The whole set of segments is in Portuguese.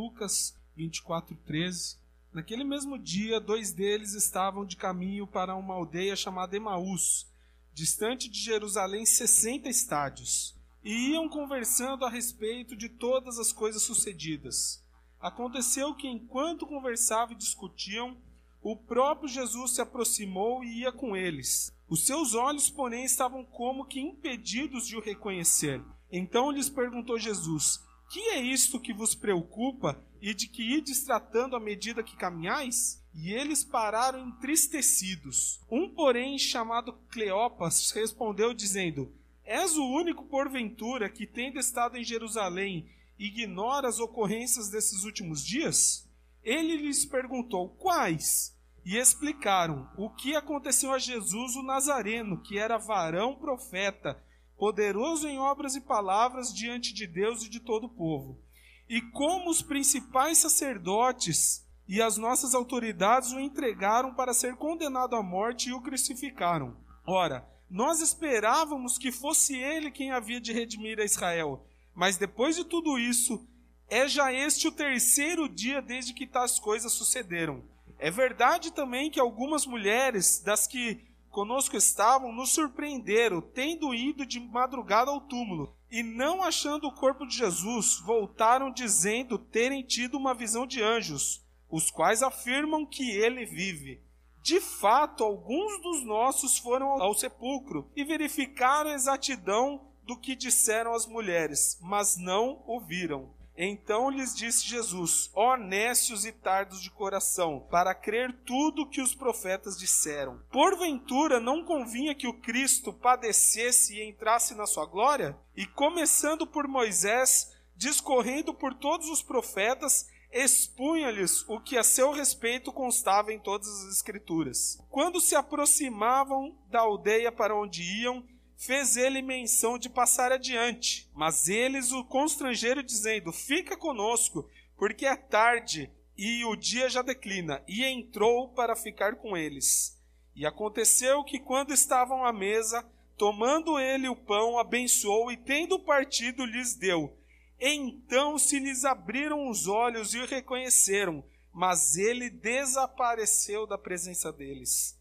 Lucas 24, 13. Naquele mesmo dia, dois deles estavam de caminho para uma aldeia chamada Emaús, distante de Jerusalém 60 estádios, e iam conversando a respeito de todas as coisas sucedidas. Aconteceu que, enquanto conversavam e discutiam, o próprio Jesus se aproximou e ia com eles. Os seus olhos, porém, estavam como que impedidos de o reconhecer. Então lhes perguntou Jesus: Que é isto que vos preocupa e de que ides tratando à medida que caminhais? E eles pararam entristecidos. Um, porém, chamado Cleopas, respondeu, dizendo: És o único, porventura, que, tendo estado em Jerusalém, ignora as ocorrências desses últimos dias? Ele lhes perguntou: Quais? E explicaram o que aconteceu a Jesus o Nazareno, que era varão profeta, poderoso em obras e palavras diante de Deus e de todo o povo. E como os principais sacerdotes e as nossas autoridades o entregaram para ser condenado à morte e o crucificaram. Ora, nós esperávamos que fosse ele quem havia de redimir a Israel. Mas depois de tudo isso, é já este o terceiro dia desde que tais coisas sucederam. É verdade também que algumas mulheres das que conosco estavam nos surpreenderam, tendo ido de madrugada ao túmulo e não achando o corpo de Jesus, voltaram dizendo terem tido uma visão de anjos, os quais afirmam que ele vive. De fato, alguns dos nossos foram ao sepulcro e verificaram a exatidão do que disseram as mulheres, mas não o viram. Então lhes disse Jesus: Ó nécios e tardos de coração, para crer tudo que os profetas disseram. Porventura não convinha que o Cristo padecesse e entrasse na sua glória? E começando por Moisés, discorrendo por todos os profetas, expunha-lhes o que a seu respeito constava em todas as Escrituras. Quando se aproximavam da aldeia para onde iam, fez ele menção de passar adiante. Mas eles o constrangeram, dizendo: Fica conosco, porque é tarde e o dia já declina. E entrou para ficar com eles. E aconteceu que, quando estavam à mesa, tomando ele o pão, abençoou e, tendo partido, lhes deu. Então se lhes abriram os olhos e o reconheceram, mas ele desapareceu da presença deles.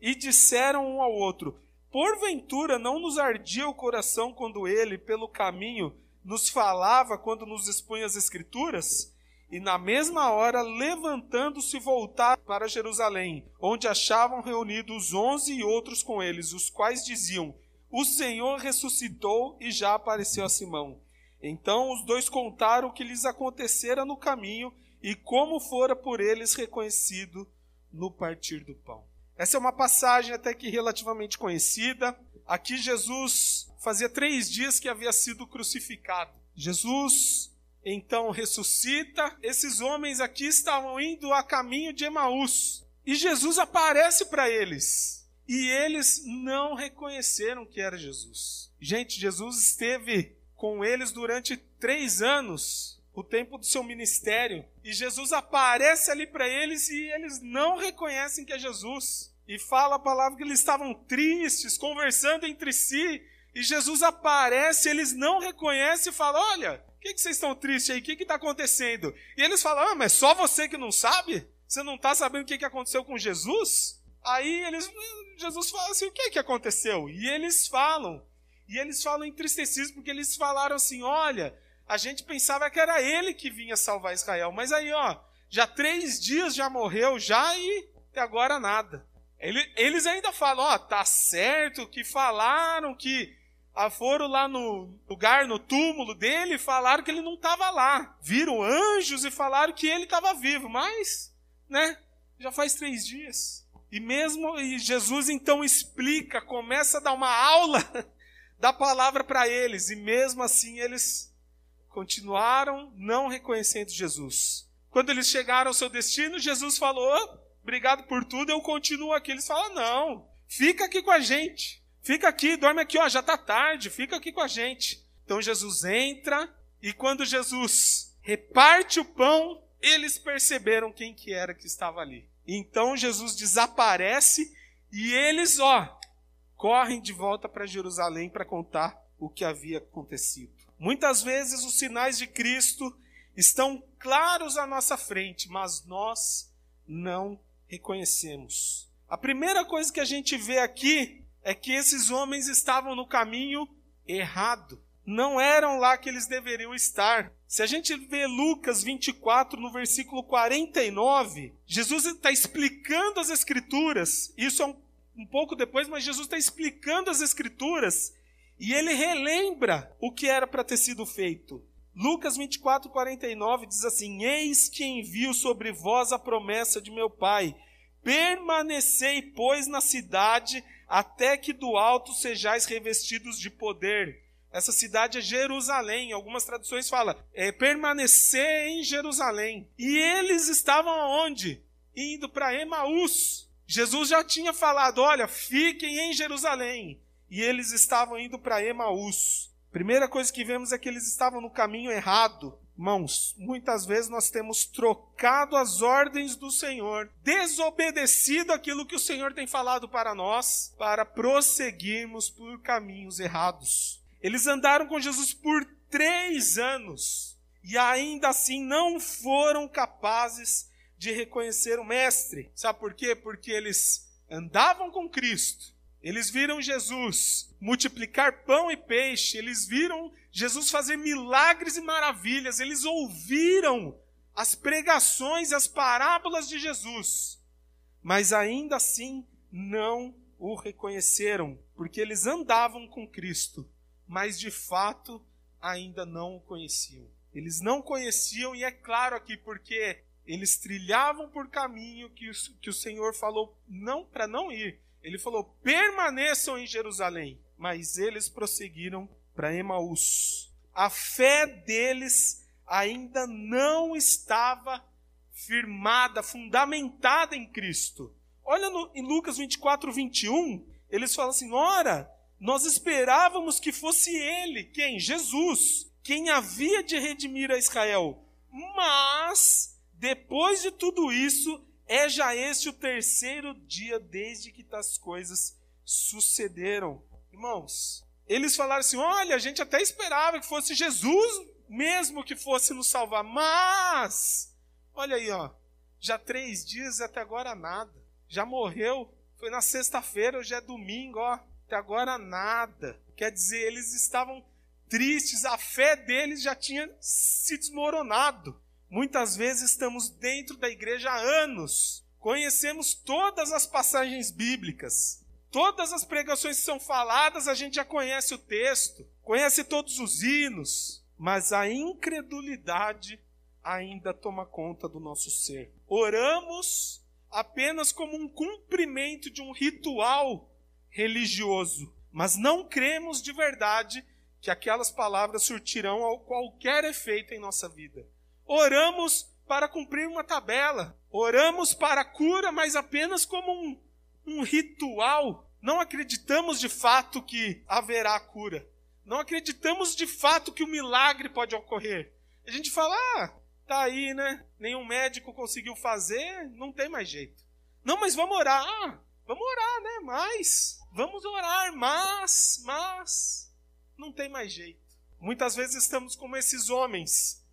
E disseram um ao outro: Porventura não nos ardia o coração quando ele, pelo caminho, nos falava quando nos expunha as Escrituras? E na mesma hora, levantando-se, voltaram para Jerusalém, onde achavam reunidos os onze e outros com eles, os quais diziam: O Senhor ressuscitou e já apareceu a Simão. Então os dois contaram o que lhes acontecera no caminho e como fora por eles reconhecido no partir do pão. Essa é uma passagem até que relativamente conhecida. Aqui Jesus fazia três dias que havia sido crucificado. Jesus então ressuscita. Esses homens aqui estavam indo a caminho de Emaús. E Jesus aparece para eles. E eles não reconheceram que era Jesus. Gente, Jesus esteve com eles durante três anos o tempo do seu ministério. E Jesus aparece ali para eles e eles não reconhecem que é Jesus. E fala a palavra que eles estavam tristes, conversando entre si. E Jesus aparece, eles não reconhecem e falam: Olha, o que, que vocês estão tristes aí? O que está acontecendo? E eles falam: Ah, mas só você que não sabe? Você não está sabendo o que, que aconteceu com Jesus? Aí eles, Jesus fala assim: O que, que aconteceu? E eles falam. E eles falam entristecidos porque eles falaram assim: Olha, a gente pensava que era ele que vinha salvar Israel. Mas aí, ó, já três dias já morreu, já e até agora nada. Ele, eles ainda falam, ó, tá certo que falaram que foram lá no lugar, no túmulo dele, falaram que ele não estava lá. Viram anjos e falaram que ele estava vivo, mas, né, já faz três dias. E mesmo e Jesus então explica, começa a dar uma aula da palavra para eles, e mesmo assim eles continuaram não reconhecendo Jesus. Quando eles chegaram ao seu destino, Jesus falou: Obrigado por tudo, eu continuo aqui. Eles falam: Não, fica aqui com a gente. Fica aqui, dorme aqui, ó, já está tarde, fica aqui com a gente. Então Jesus entra e quando Jesus reparte o pão, eles perceberam quem que era que estava ali. Então Jesus desaparece e eles, ó, correm de volta para Jerusalém para contar o que havia acontecido. Muitas vezes os sinais de Cristo estão claros à nossa frente, mas nós não reconhecemos. A primeira coisa que a gente vê aqui é que esses homens estavam no caminho errado. Não eram lá que eles deveriam estar. Se a gente vê Lucas 24, no versículo 49, Jesus está explicando as Escrituras. Isso é um, um pouco depois, mas Jesus está explicando as Escrituras e ele relembra o que era para ter sido feito. Lucas 24, 49 diz assim: Eis que envio sobre vós a promessa de meu Pai. Permanecei, pois, na cidade, até que do alto sejais revestidos de poder. Essa cidade é Jerusalém. Algumas traduções falam é, permanecer em Jerusalém. E eles estavam aonde? Indo para Emaús. Jesus já tinha falado: olha, fiquem em Jerusalém. E eles estavam indo para Emaús. Primeira coisa que vemos é que eles estavam no caminho errado. Mãos, muitas vezes nós temos trocado as ordens do Senhor, desobedecido aquilo que o Senhor tem falado para nós, para prosseguirmos por caminhos errados. Eles andaram com Jesus por três anos e ainda assim não foram capazes de reconhecer o Mestre. Sabe por quê? Porque eles andavam com Cristo, eles viram Jesus multiplicar pão e peixe, eles viram Jesus fazer milagres e maravilhas, eles ouviram as pregações, as parábolas de Jesus, mas ainda assim não o reconheceram, porque eles andavam com Cristo, mas de fato ainda não o conheciam. Eles não conheciam, e é claro aqui, porque eles trilhavam por caminho que o, que o Senhor falou não para não ir, ele falou: permaneçam em Jerusalém. Mas eles prosseguiram para Emaús. A fé deles ainda não estava firmada, fundamentada em Cristo. Olha no, em Lucas 24, 21, eles falam assim: ora, nós esperávamos que fosse ele, quem? Jesus, quem havia de redimir a Israel. Mas, depois de tudo isso, é já esse o terceiro dia desde que tais coisas sucederam. Irmãos, eles falaram assim: olha, a gente até esperava que fosse Jesus mesmo que fosse nos salvar, mas, olha aí, ó, já três dias e até agora nada. Já morreu, foi na sexta-feira, hoje é domingo, ó, até agora nada. Quer dizer, eles estavam tristes, a fé deles já tinha se desmoronado. Muitas vezes estamos dentro da igreja há anos, conhecemos todas as passagens bíblicas, todas as pregações que são faladas, a gente já conhece o texto, conhece todos os hinos, mas a incredulidade ainda toma conta do nosso ser. Oramos apenas como um cumprimento de um ritual religioso, mas não cremos de verdade que aquelas palavras surtirão qualquer efeito em nossa vida. Oramos para cumprir uma tabela. Oramos para a cura, mas apenas como um, um ritual. Não acreditamos de fato que haverá cura. Não acreditamos de fato que o milagre pode ocorrer. A gente fala, ah, tá aí, né? Nenhum médico conseguiu fazer, não tem mais jeito. Não, mas vamos orar. Ah, vamos orar, né? Mas, vamos orar, mas, mas, não tem mais jeito. Muitas vezes estamos como esses homens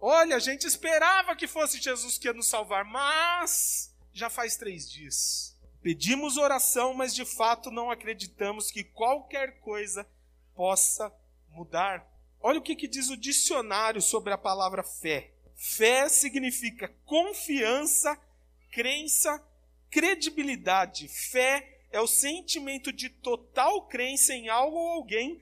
Olha, a gente esperava que fosse Jesus que ia nos salvar, mas já faz três dias. Pedimos oração, mas de fato não acreditamos que qualquer coisa possa mudar. Olha o que, que diz o dicionário sobre a palavra fé. Fé significa confiança, crença, credibilidade. Fé é o sentimento de total crença em algo ou alguém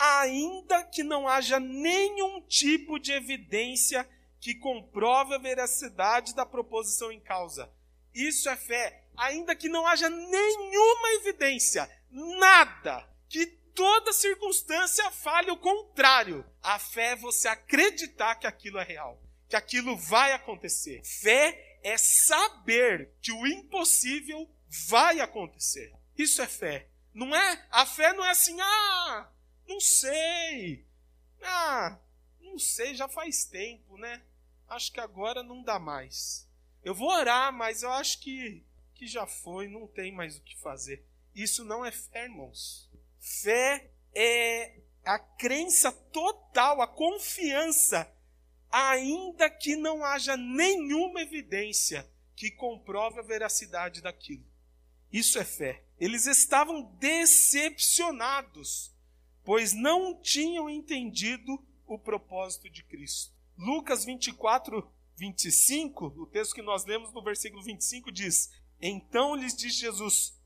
ainda que não haja nenhum tipo de evidência que comprove a veracidade da proposição em causa. Isso é fé, ainda que não haja nenhuma evidência, nada, que toda circunstância fale o contrário. A fé é você acreditar que aquilo é real, que aquilo vai acontecer. Fé é saber que o impossível vai acontecer. Isso é fé. Não é? A fé não é assim, ah, não sei. Ah, não sei, já faz tempo, né? Acho que agora não dá mais. Eu vou orar, mas eu acho que, que já foi, não tem mais o que fazer. Isso não é fé, irmãos. Fé é a crença total, a confiança ainda que não haja nenhuma evidência que comprove a veracidade daquilo. Isso é fé. Eles estavam decepcionados, pois não tinham entendido o propósito de Cristo. Lucas 24, 25, o texto que nós lemos no versículo 25 diz: Então lhes disse Jesus: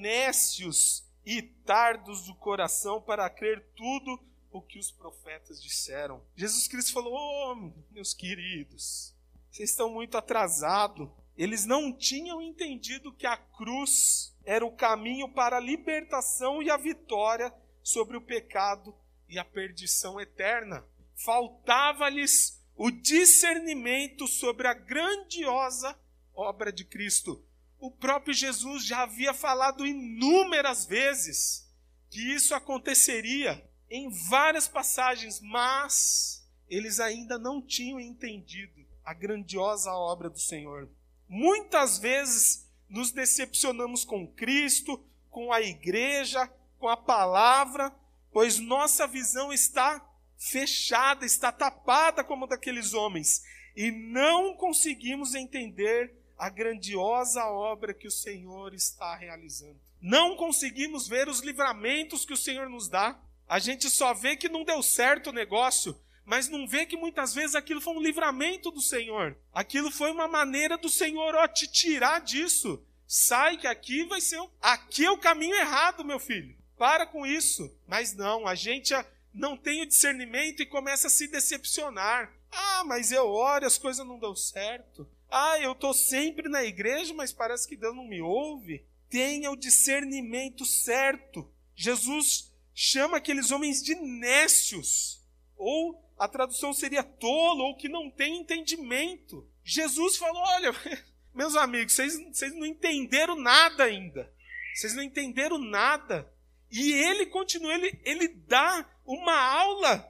nécios e tardos do coração para crer tudo o que os profetas disseram. Jesus Cristo falou: Oh, meus queridos, vocês estão muito atrasados. Eles não tinham entendido que a cruz era o caminho para a libertação e a vitória sobre o pecado e a perdição eterna. Faltava-lhes o discernimento sobre a grandiosa obra de Cristo. O próprio Jesus já havia falado inúmeras vezes que isso aconteceria em várias passagens, mas eles ainda não tinham entendido a grandiosa obra do Senhor. Muitas vezes nos decepcionamos com Cristo, com a igreja, com a palavra, pois nossa visão está fechada, está tapada como daqueles homens, e não conseguimos entender a grandiosa obra que o Senhor está realizando. Não conseguimos ver os livramentos que o Senhor nos dá. A gente só vê que não deu certo o negócio, mas não vê que muitas vezes aquilo foi um livramento do Senhor. Aquilo foi uma maneira do Senhor ó, te tirar disso. Sai que aqui vai ser. Aqui é o caminho errado, meu filho. Para com isso. Mas não, a gente não tem o discernimento e começa a se decepcionar. Ah, mas eu oro as coisas não dão certo. Ah, eu estou sempre na igreja, mas parece que Deus não me ouve. Tenha o discernimento certo. Jesus chama aqueles homens de nécios. Ou a tradução seria tolo, ou que não tem entendimento. Jesus falou: olha, meus amigos, vocês não entenderam nada ainda. Vocês não entenderam nada. E ele continua, ele, ele dá uma aula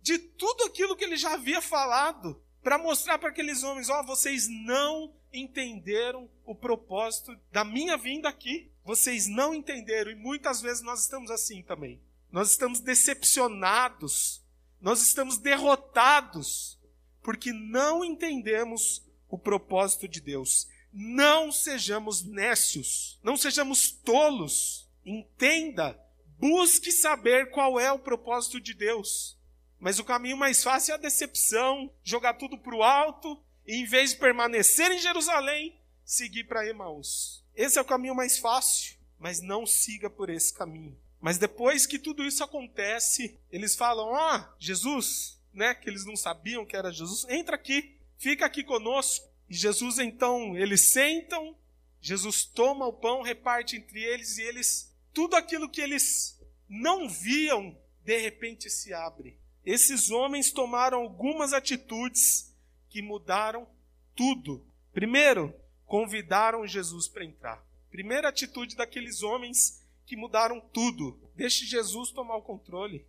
de tudo aquilo que ele já havia falado para mostrar para aqueles homens: ó, oh, vocês não entenderam o propósito da minha vinda aqui. Vocês não entenderam, e muitas vezes nós estamos assim também. Nós estamos decepcionados, nós estamos derrotados, porque não entendemos o propósito de Deus. Não sejamos nécios, não sejamos tolos. Entenda, busque saber qual é o propósito de Deus. Mas o caminho mais fácil é a decepção, jogar tudo para o alto e, em vez de permanecer em Jerusalém, seguir para Emaús. Esse é o caminho mais fácil, mas não siga por esse caminho. Mas depois que tudo isso acontece, eles falam: Ah, Jesus, né? Que eles não sabiam que era Jesus, entra aqui, fica aqui conosco. E Jesus então, eles sentam, Jesus toma o pão, reparte entre eles e eles, tudo aquilo que eles não viam, de repente se abre esses homens tomaram algumas atitudes que mudaram tudo. Primeiro, convidaram Jesus para entrar. Primeira atitude daqueles homens que mudaram tudo. Deixe Jesus tomar o controle.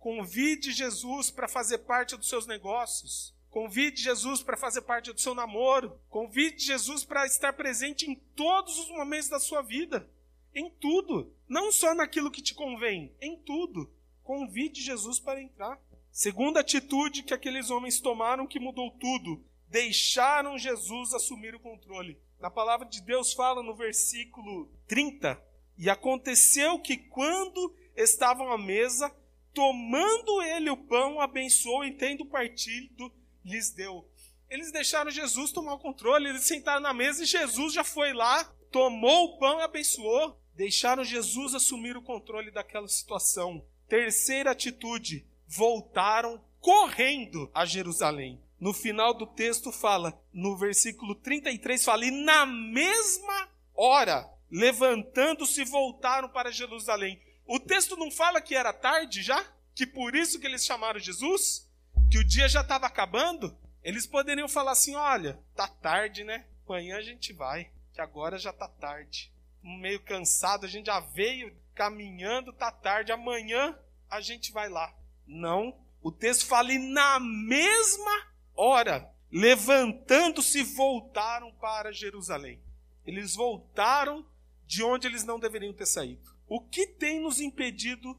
Convide Jesus para fazer parte dos seus negócios. Convide Jesus para fazer parte do seu namoro. Convide Jesus para estar presente em todos os momentos da sua vida. Em tudo. Não só naquilo que te convém, em tudo. Convide Jesus para entrar. Segunda atitude que aqueles homens tomaram que mudou tudo: deixaram Jesus assumir o controle. Na palavra de Deus fala no versículo 30: E aconteceu que quando estavam à mesa, tomando ele o pão, abençoou e tendo partido, lhes deu. Eles deixaram Jesus tomar o controle, eles sentaram na mesa e Jesus já foi lá, tomou o pão e abençoou. Deixaram Jesus assumir o controle daquela situação. Terceira atitude, voltaram correndo a Jerusalém. No final do texto fala, no versículo 33 fala, e na mesma hora, levantando-se, voltaram para Jerusalém. O texto não fala que era tarde já? Que por isso que eles chamaram Jesus? Que o dia já estava acabando? Eles poderiam falar assim: olha, tá tarde, né? Amanhã a gente vai, que agora já tá tarde. Meio cansado, a gente já veio caminhando, tá tarde. Amanhã a gente vai lá. Não. O texto fala, e na mesma hora, levantando-se, voltaram para Jerusalém. Eles voltaram de onde eles não deveriam ter saído. O que tem nos impedido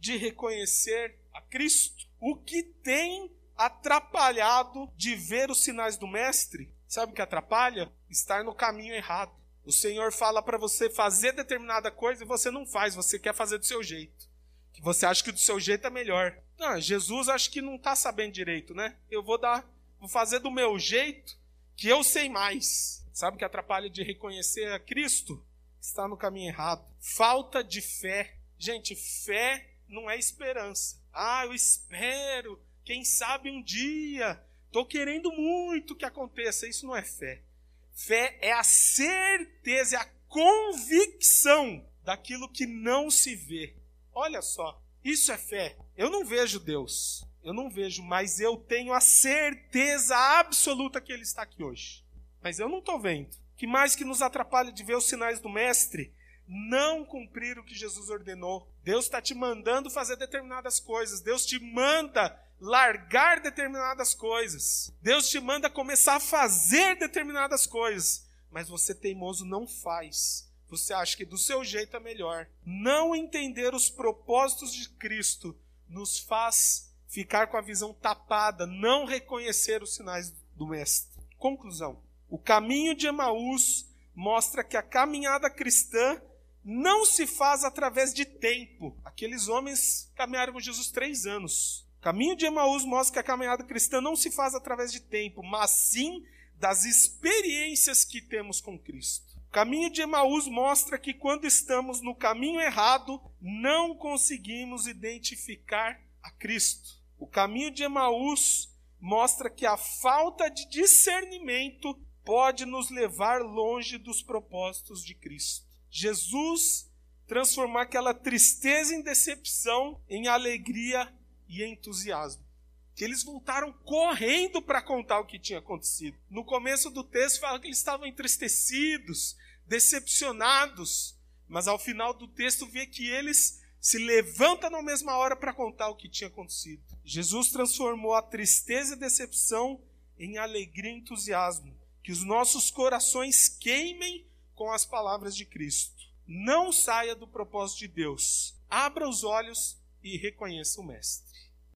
de reconhecer a Cristo? O que tem atrapalhado de ver os sinais do Mestre. Sabe o que atrapalha? Estar no caminho errado. O Senhor fala para você fazer determinada coisa e você não faz, você quer fazer do seu jeito. Que você acha que do seu jeito é melhor. Não, Jesus acho que não está sabendo direito, né? Eu vou dar, vou fazer do meu jeito, que eu sei mais. Sabe o que atrapalha de reconhecer a Cristo? Está no caminho errado. Falta de fé. Gente, fé não é esperança. Ah, eu espero, quem sabe um dia. Estou querendo muito que aconteça. Isso não é fé. Fé é a certeza, é a convicção daquilo que não se vê. Olha só, isso é fé. Eu não vejo Deus, eu não vejo, mas eu tenho a certeza absoluta que Ele está aqui hoje. Mas eu não estou vendo. Que mais que nos atrapalha de ver os sinais do Mestre? Não cumprir o que Jesus ordenou. Deus está te mandando fazer determinadas coisas. Deus te manda largar determinadas coisas. Deus te manda começar a fazer determinadas coisas. Mas você teimoso não faz. Você acha que do seu jeito é melhor. Não entender os propósitos de Cristo nos faz ficar com a visão tapada, não reconhecer os sinais do Mestre. Conclusão: o caminho de Emaús mostra que a caminhada cristã não se faz através de tempo. Aqueles homens caminharam com Jesus três anos. O caminho de Emaús mostra que a caminhada cristã não se faz através de tempo, mas sim das experiências que temos com Cristo. O caminho de Emaús mostra que quando estamos no caminho errado, não conseguimos identificar a Cristo. O caminho de Emaús mostra que a falta de discernimento pode nos levar longe dos propósitos de Cristo. Jesus transformar aquela tristeza e decepção em alegria e entusiasmo. Que eles voltaram correndo para contar o que tinha acontecido. No começo do texto fala que eles estavam entristecidos, decepcionados, mas ao final do texto vê que eles se levantam na mesma hora para contar o que tinha acontecido. Jesus transformou a tristeza e decepção em alegria e entusiasmo. Que os nossos corações queimem com as palavras de Cristo. Não saia do propósito de Deus. Abra os olhos e reconheça o Mestre.